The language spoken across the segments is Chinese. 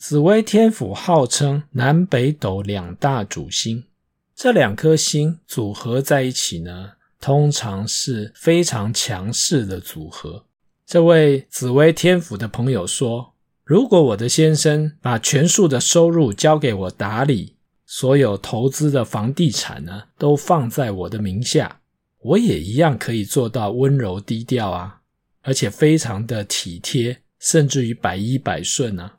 紫微天府号称南北斗两大主星，这两颗星组合在一起呢，通常是非常强势的组合。这位紫微天府的朋友说：“如果我的先生把全数的收入交给我打理，所有投资的房地产呢，都放在我的名下，我也一样可以做到温柔低调啊，而且非常的体贴，甚至于百依百顺啊。”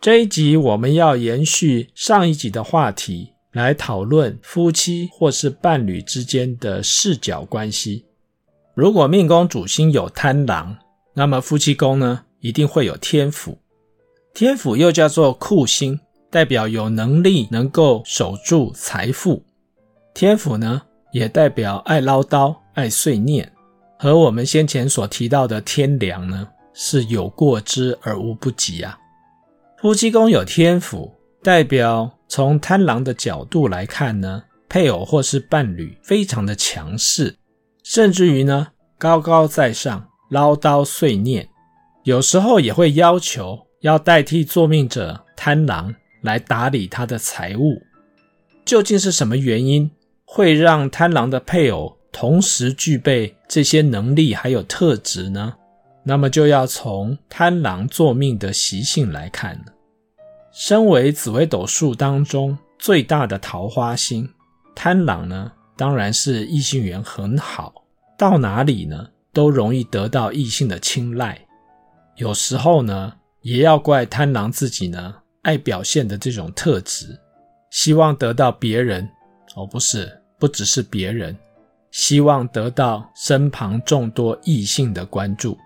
这一集我们要延续上一集的话题，来讨论夫妻或是伴侣之间的视角关系。如果命宫主星有贪狼，那么夫妻宫呢，一定会有天府。天府又叫做库星，代表有能力能够守住财富。天府呢，也代表爱唠叨、爱碎念，和我们先前所提到的天梁呢，是有过之而无不及啊。夫妻宫有天府，代表从贪狼的角度来看呢，配偶或是伴侣非常的强势，甚至于呢高高在上，唠叨碎念，有时候也会要求要代替作命者贪狼来打理他的财务。究竟是什么原因会让贪狼的配偶同时具备这些能力还有特质呢？那么就要从贪狼坐命的习性来看了。身为紫微斗数当中最大的桃花星，贪狼呢，当然是异性缘很好，到哪里呢都容易得到异性的青睐。有时候呢，也要怪贪狼自己呢爱表现的这种特质，希望得到别人，哦，不是，不只是别人，希望得到身旁众多异性的关注。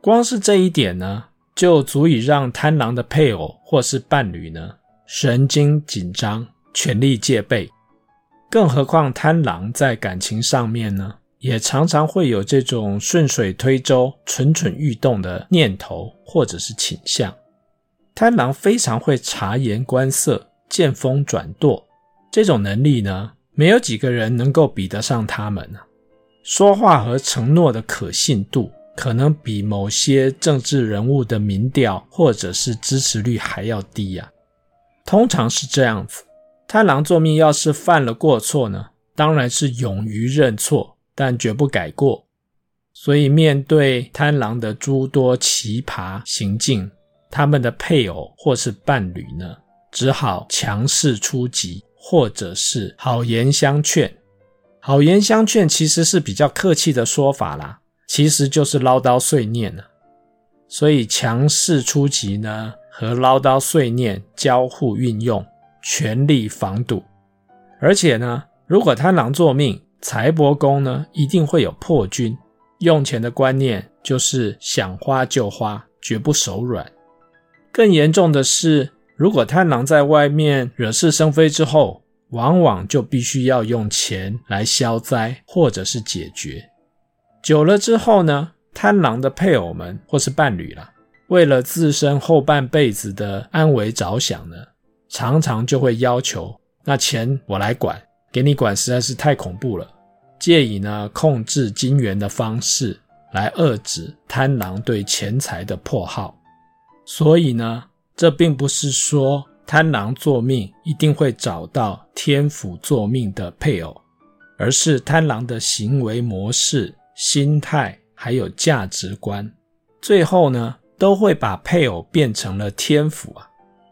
光是这一点呢，就足以让贪狼的配偶或是伴侣呢神经紧张、全力戒备。更何况贪狼在感情上面呢，也常常会有这种顺水推舟、蠢蠢欲动的念头或者是倾向。贪狼非常会察言观色、见风转舵，这种能力呢，没有几个人能够比得上他们啊。说话和承诺的可信度。可能比某些政治人物的民调或者是支持率还要低呀、通常是这样子，贪狼作命要是犯了过错呢，当然是勇于认错，但绝不改过。所以面对贪狼的诸多奇葩行径，他们的配偶或是伴侣呢，只好强势出击，或者是好言相劝。好言相劝其实是比较客气的说法啦。其实就是唠叨碎念了，所以强势出击呢，和唠叨碎念交互运用，全力防堵。而且呢，如果贪狼作命，财帛宫呢一定会有破军，用钱的观念就是想花就花，绝不手软。更严重的是，如果贪狼在外面惹是生非之后，往往就必须要用钱来消灾或者是解决。久了之后呢，贪狼的配偶们或是伴侣啦，为了自身后半辈子的安危着想呢，常常就会要求那钱我来管，给你管实在是太恐怖了，借以呢控制金元的方式来遏制贪狼对钱财的迫耗。所以呢，这并不是说贪狼作命一定会找到天府作命的配偶，而是贪狼的行为模式。心态还有价值观，最后呢，都会把配偶变成了天赋啊，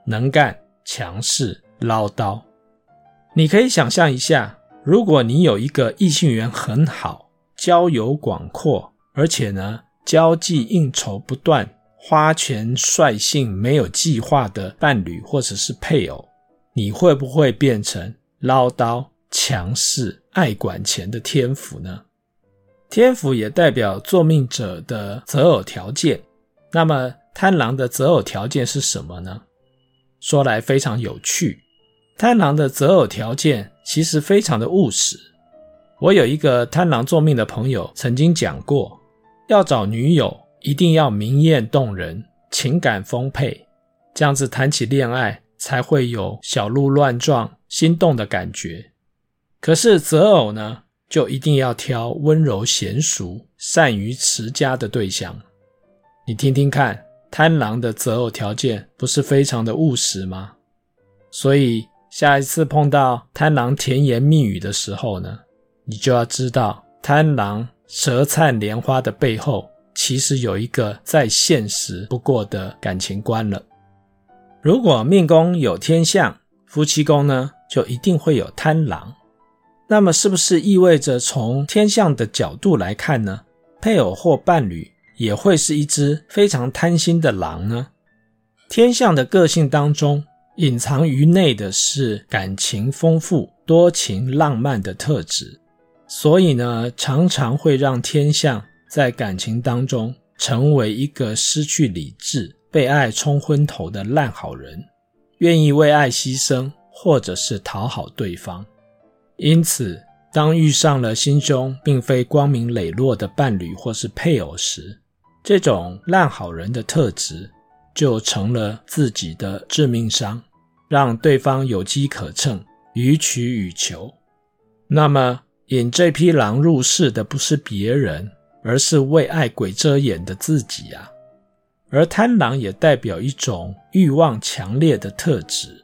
能干、强势、唠叨。你可以想象一下，如果你有一个异性缘很好、交友广阔，而且呢，交际应酬不断、花钱率性、没有计划的伴侣或者是配偶，你会不会变成唠叨、强势、爱管钱的天赋呢？天府也代表作命者的择偶条件，那么贪狼的择偶条件是什么呢？说来非常有趣，贪狼的择偶条件其实非常的务实。我有一个贪狼坐命的朋友曾经讲过，要找女友一定要明艳动人，情感丰沛，这样子谈起恋爱才会有小鹿乱撞、心动的感觉。可是择偶呢，就一定要挑温柔贤淑、善于持家的对象。你听听看，贪狼的择偶条件不是非常的务实吗？所以下一次碰到贪狼甜言蜜语的时候呢，你就要知道，贪狼舌灿莲花的背后，其实有一个再现实不过的感情观了。如果命宫有天相，夫妻宫呢，就一定会有贪狼。那么，是不是意味着从天象的角度来看呢？配偶或伴侣也会是一只非常贪心的狼呢？天象的个性当中，隐藏于内的是感情丰富、多情浪漫的特质，所以呢，常常会让天象在感情当中成为一个失去理智、被爱冲昏头的烂好人，愿意为爱牺牲，或者是讨好对方。因此，当遇上了心胸并非光明磊落的伴侣或是配偶时，这种烂好人的特质就成了自己的致命伤，让对方有机可乘，予取予求。那么，引这匹狼入室的不是别人，而是为爱鬼遮眼的自己啊！而贪狼也代表一种欲望强烈的特质。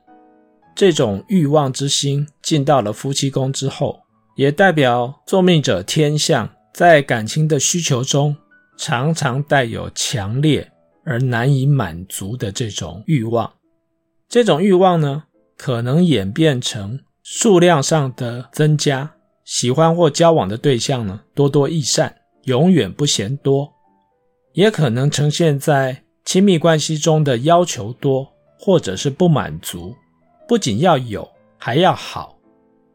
这种欲望之心进到了夫妻宫之后，也代表作命者天相在感情的需求中，常常带有强烈而难以满足的这种欲望。这种欲望呢，可能演变成数量上的增加，喜欢或交往的对象呢，多多益善，永远不嫌多；也可能呈现在亲密关系中的要求多，或者是不满足。不仅要有，还要好，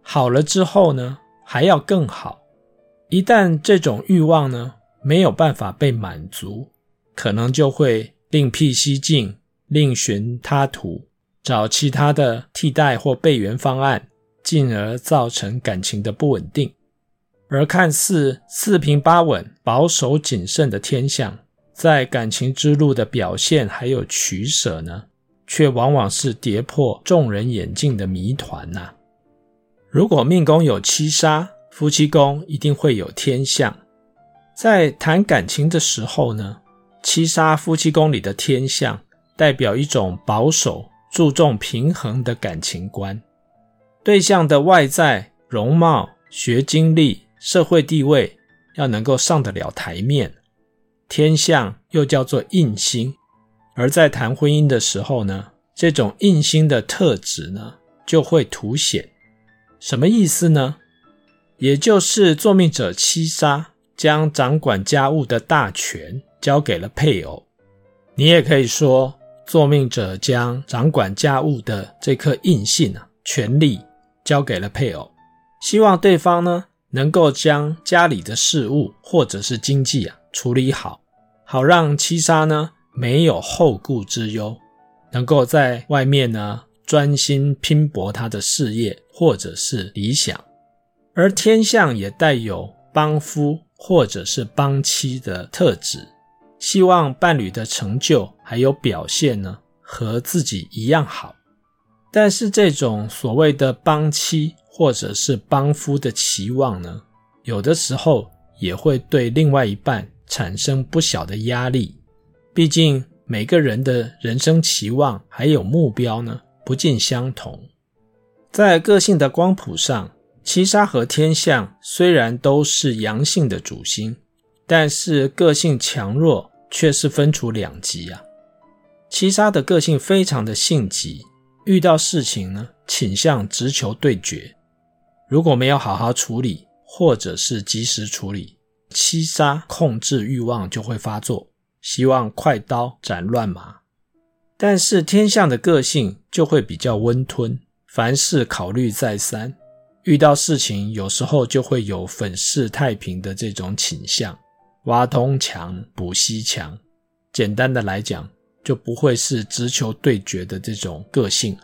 好了之后呢，还要更好。一旦这种欲望呢，没有办法被满足，可能就会另辟蹊径，另寻他途，找其他的替代或备援方案，进而造成感情的不稳定。而看似四平八稳、保守谨慎的天象，在感情之路的表现还有取舍呢，却往往是跌破众人眼镜的谜团呐、如果命宫有七杀，夫妻宫一定会有天相。在谈感情的时候呢，七杀夫妻宫里的天相代表一种保守、注重平衡的感情观。对象的外在容貌、学经历、社会地位要能够上得了台面。天相又叫做印星。而在谈婚姻的时候呢，这种印星的特质呢，就会凸显。什么意思呢？也就是作命者七杀将掌管家务的大权交给了配偶。你也可以说，作命者将掌管家务的这颗印星啊，权力交给了配偶，希望对方呢，能够将家里的事务或者是经济啊处理好，好让七杀呢。没有后顾之忧，能够在外面呢专心拼搏他的事业或者是理想，而天象也带有帮夫或者是帮妻的特质，希望伴侣的成就还有表现呢和自己一样好。但是这种所谓的帮妻或者是帮夫的期望呢，有的时候也会对另外一半产生不小的压力。毕竟每个人的人生期望还有目标呢，不尽相同。在个性的光谱上，七杀和天相虽然都是阳性的主星，但是个性强弱却是分处两极啊。七杀的个性非常的性急，遇到事情呢，倾向直球对决。如果没有好好处理，或者是及时处理，七杀控制欲望就会发作。希望快刀斩乱麻，但是天相的个性就会比较温吞，凡事考虑再三，遇到事情有时候就会有粉饰太平的这种倾向，挖东墙补西墙。简单的来讲，就不会是直球对决的这种个性。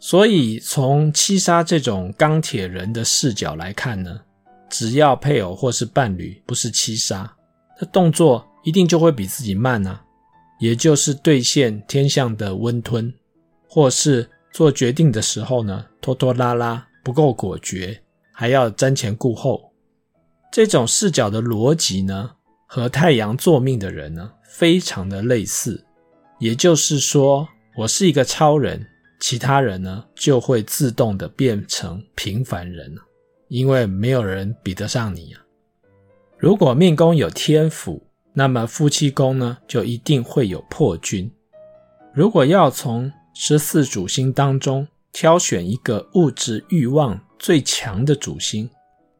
所以从七杀这种钢铁人的视角来看呢，只要配偶或是伴侣不是七杀，那动作。一定就会比自己慢啊，也就是兑现天象的温吞，或是做决定的时候呢，拖拖拉拉，不够果决，还要瞻前顾后。这种视角的逻辑呢，和太阳坐命的人呢，非常的类似。也就是说，我是一个超人，其他人呢，就会自动的变成平凡人，因为没有人比得上你啊。如果命宫有天府，那么夫妻宫呢，就一定会有破军。如果要从十四主星当中挑选一个物质欲望最强的主星，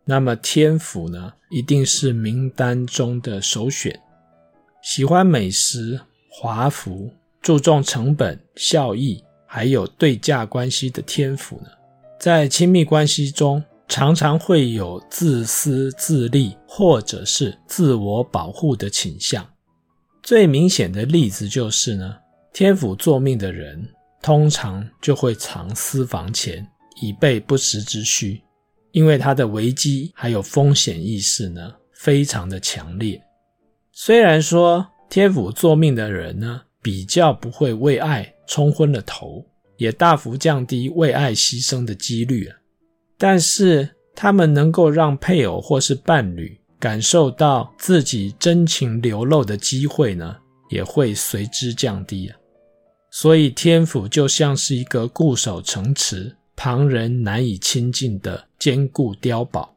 那么天府呢，一定是名单中的首选。喜欢美食、华服，注重成本、效益，还有对价关系的天府呢，在亲密关系中，常常会有自私自利，或者是自我保护的倾向。最明显的例子就是呢，天府坐命的人，通常就会藏私房钱，以备不时之需。因为他的危机还有风险意识呢，非常的强烈。虽然说天府坐命的人呢，比较不会为爱冲昏了头，也大幅降低为爱牺牲的几率啊。但是，他们能够让配偶或是伴侣感受到自己真情流露的机会呢，也会随之降低啊。所以，天府就像是一个固守城池、旁人难以亲近的坚固碉堡，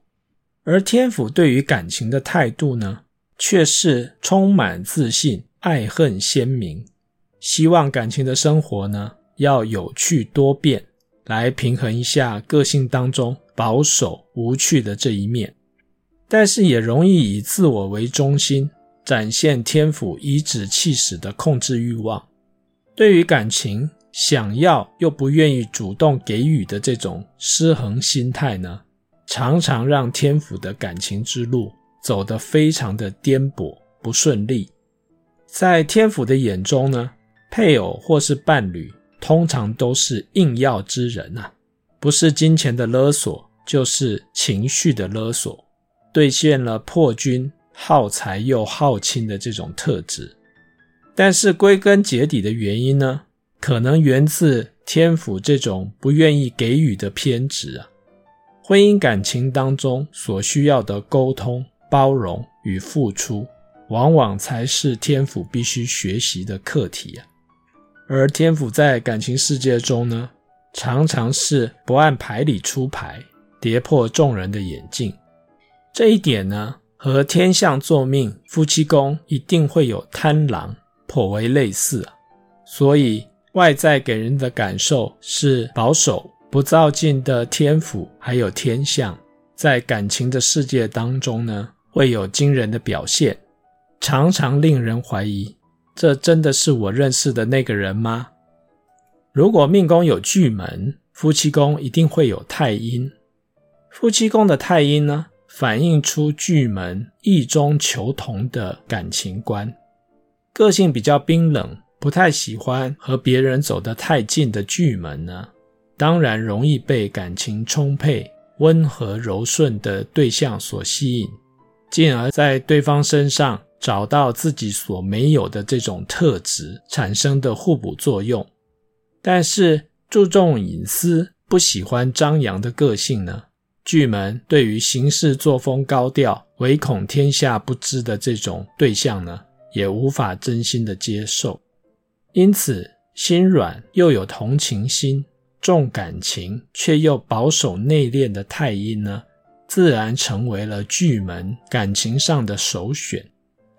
而天府对于感情的态度呢，却是充满自信、爱恨鲜明，希望感情的生活呢，要有趣多变。来平衡一下个性当中保守无趣的这一面，但是也容易以自我为中心，展现天府颐指气使的控制欲望。对于感情，想要又不愿意主动给予的这种失衡心态呢，常常让天府的感情之路走得非常的颠簸不顺利。在天府的眼中呢，配偶或是伴侣。通常都是硬要之人啊，不是金钱的勒索，就是情绪的勒索，兑现了破军好财又好亲的这种特质。但是归根结底的原因呢，可能源自天府这种不愿意给予的偏执啊。婚姻感情当中所需要的沟通、包容与付出，往往才是天府必须学习的课题啊。而天府在感情世界中呢，常常是不按牌理出牌，跌破众人的眼镜。这一点呢，和天相作命夫妻宫一定会有贪狼，颇为类似啊。所以外在给人的感受是保守、不造进的天府，还有天相，在感情的世界当中呢，会有惊人的表现，常常令人怀疑。这真的是我认识的那个人吗？如果命宫有巨门，夫妻宫一定会有太阴。夫妻宫的太阴呢，反映出巨门异中求同的感情观。个性比较冰冷，不太喜欢和别人走得太近的巨门呢，当然容易被感情充沛、温和柔顺的对象所吸引，进而在对方身上。找到自己所没有的这种特质产生的互补作用，但是注重隐私、不喜欢张扬的个性呢，巨门对于行事作风高调、唯恐天下不知的这种对象呢，也无法真心的接受。因此，心软又有同情心、重感情却又保守内敛的太阴呢，自然成为了巨门感情上的首选。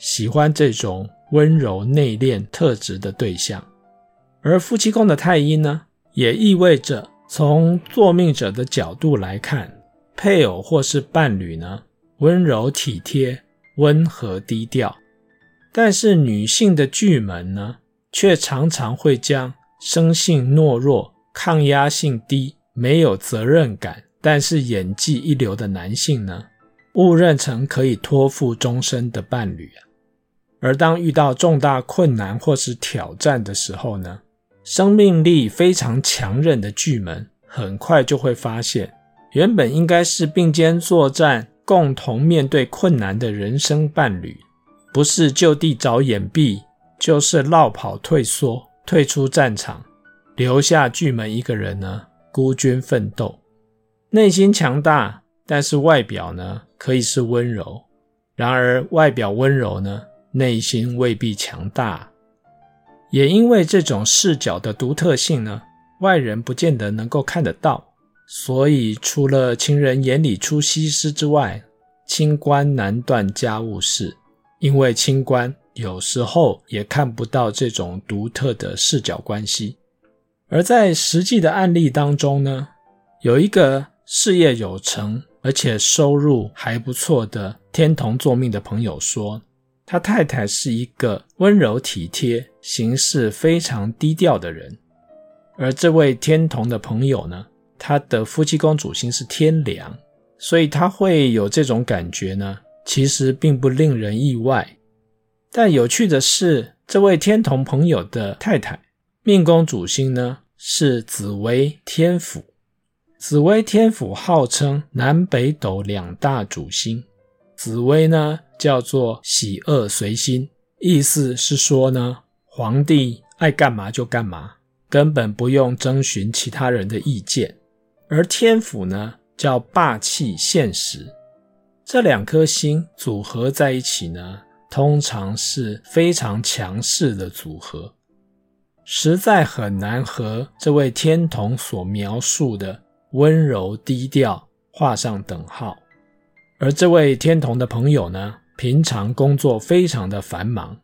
喜欢这种温柔内敛特质的对象，而夫妻宫的太阴呢，也意味着从坐命者的角度来看，配偶或是伴侣呢，温柔体贴、温和低调。但是女性的巨门呢，却常常会将生性懦弱、抗压性低、没有责任感，但是演技一流的男性呢，误认成可以托付终身的伴侣啊。而当遇到重大困难或是挑战的时候呢，生命力非常强韧的巨门很快就会发现，原本应该是并肩作战、共同面对困难的人生伴侣，不是就地找掩蔽、就是落跑退缩，退出战场，留下巨门一个人呢，孤军奋斗。内心强大，但是外表呢，可以是温柔。然而外表温柔呢，内心未必强大。也因为这种视角的独特性呢，外人不见得能够看得到。所以除了情人眼里出西施之外，清官难断家务事，因为清官。有时候也看不到这种独特的视角关系，而在实际的案例当中呢，有一个事业有成而且收入还不错的天同坐命的朋友说，他太太是一个温柔体贴、行事非常低调的人，而这位天同的朋友呢，他的夫妻宫主星是天梁，所以他会有这种感觉呢，其实并不令人意外。但有趣的是，这位天同朋友的太太命宫主星呢，是紫薇天府。紫薇天府号称南北斗两大主星，紫薇呢叫做喜恶随心，意思是说呢，皇帝爱干嘛就干嘛，根本不用征询其他人的意见。而天府呢叫霸气现实，这两颗星组合在一起呢。通常是非常强势的组合，实在很难和这位天同所描述的温柔低调画上等号。而这位天同的朋友呢，平常工作非常的繁忙，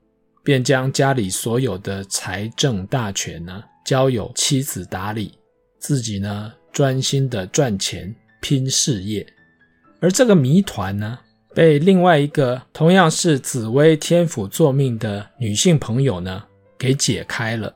便将家里所有的财政大权呢交由妻子打理，自己呢专心的赚钱拼事业。而这个谜团呢，被另外一个同样是紫薇天府坐命的女性朋友呢给解开了。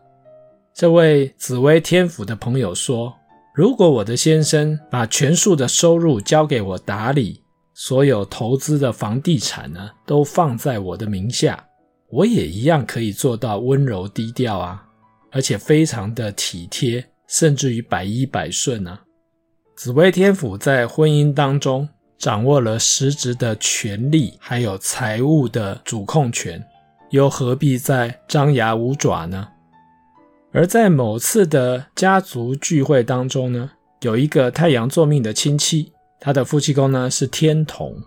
这位紫薇天府的朋友说：“如果我的先生把全数的收入交给我打理，所有投资的房地产呢都放在我的名下，我也一样可以做到温柔低调啊，而且非常的体贴，甚至于百依百顺啊。”紫薇天府在婚姻当中。掌握了实质的权力，还有财务的主控权，又何必再张牙舞爪呢？而在某次的家族聚会当中呢，有一个太阳坐命的亲戚，他的夫妻宫呢是天同，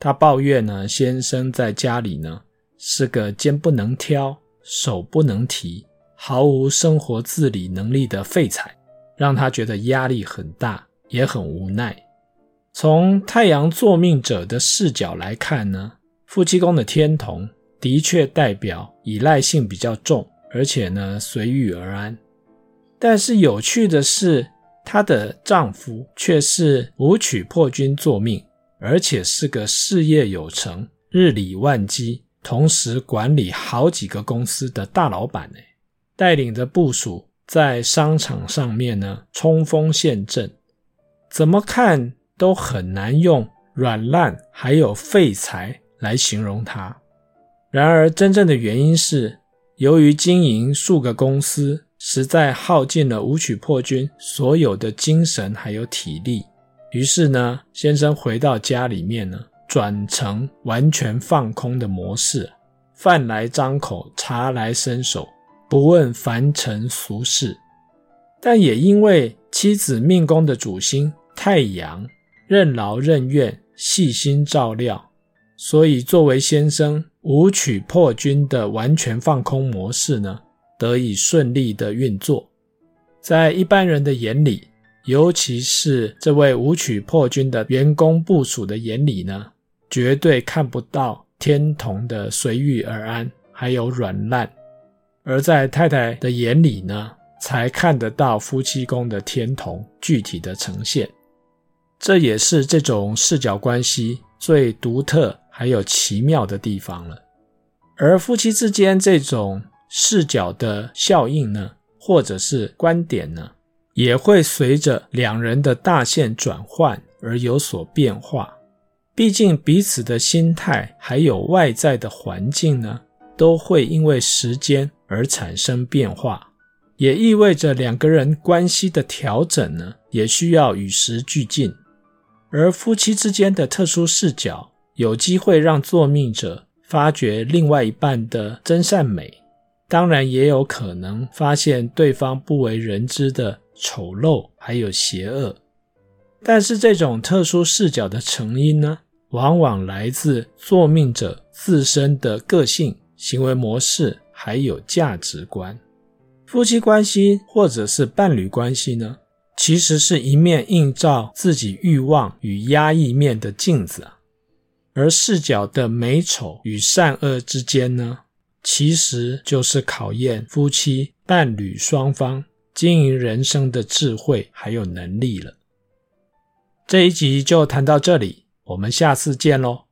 他抱怨呢先生在家里呢是个肩不能挑、手不能提、毫无生活自理能力的废材，让他觉得压力很大，也很无奈。从太阳坐命者的视角来看呢，夫妻宫的天同的确代表依赖性比较重，而且呢随遇而安。但是有趣的是，她的丈夫却是武曲破军坐命，而且是个事业有成、日理万机，同时管理好几个公司的大老板呢，带领着部属在商场上面呢冲锋陷阵，怎么看？都很难用软烂还有废材来形容他。然而，真正的原因是，由于经营数个公司，实在耗尽了武曲破军所有的精神还有体力。于是呢，先生回到家里面呢，转成完全放空的模式，饭来张口，茶来伸手，不问凡尘俗事。但也因为妻子命宫的主星太阳。任劳任怨、细心照料，所以作为先生武曲破军的完全放空模式呢，得以顺利的运作。在一般人的眼里，尤其是这位武曲破军的员工部署的眼里呢，绝对看不到天同的随遇而安，还有软烂；而在太太的眼里呢，才看得到夫妻宫的天同具体的呈现。这也是这种视角关系最独特还有奇妙的地方了。而夫妻之间这种视角的效应呢，或者是观点呢，也会随着两人的大限转换而有所变化。毕竟彼此的心态还有外在的环境呢，都会因为时间而产生变化，也意味着两个人关系的调整呢，也需要与时俱进。而夫妻之间的特殊视角，有机会让作命者发掘另外一半的真善美，当然也有可能发现对方不为人知的丑陋还有邪恶。但是这种特殊视角的成因呢，往往来自作命者自身的个性、行为模式还有价值观。夫妻关系或者是伴侣关系呢，其实是一面映照自己欲望与压抑面的镜子啊。而视角的美丑与善恶之间呢，其实就是考验夫妻伴侣双方经营人生的智慧还有能力了。这一集就谈到这里，我们下次见喽。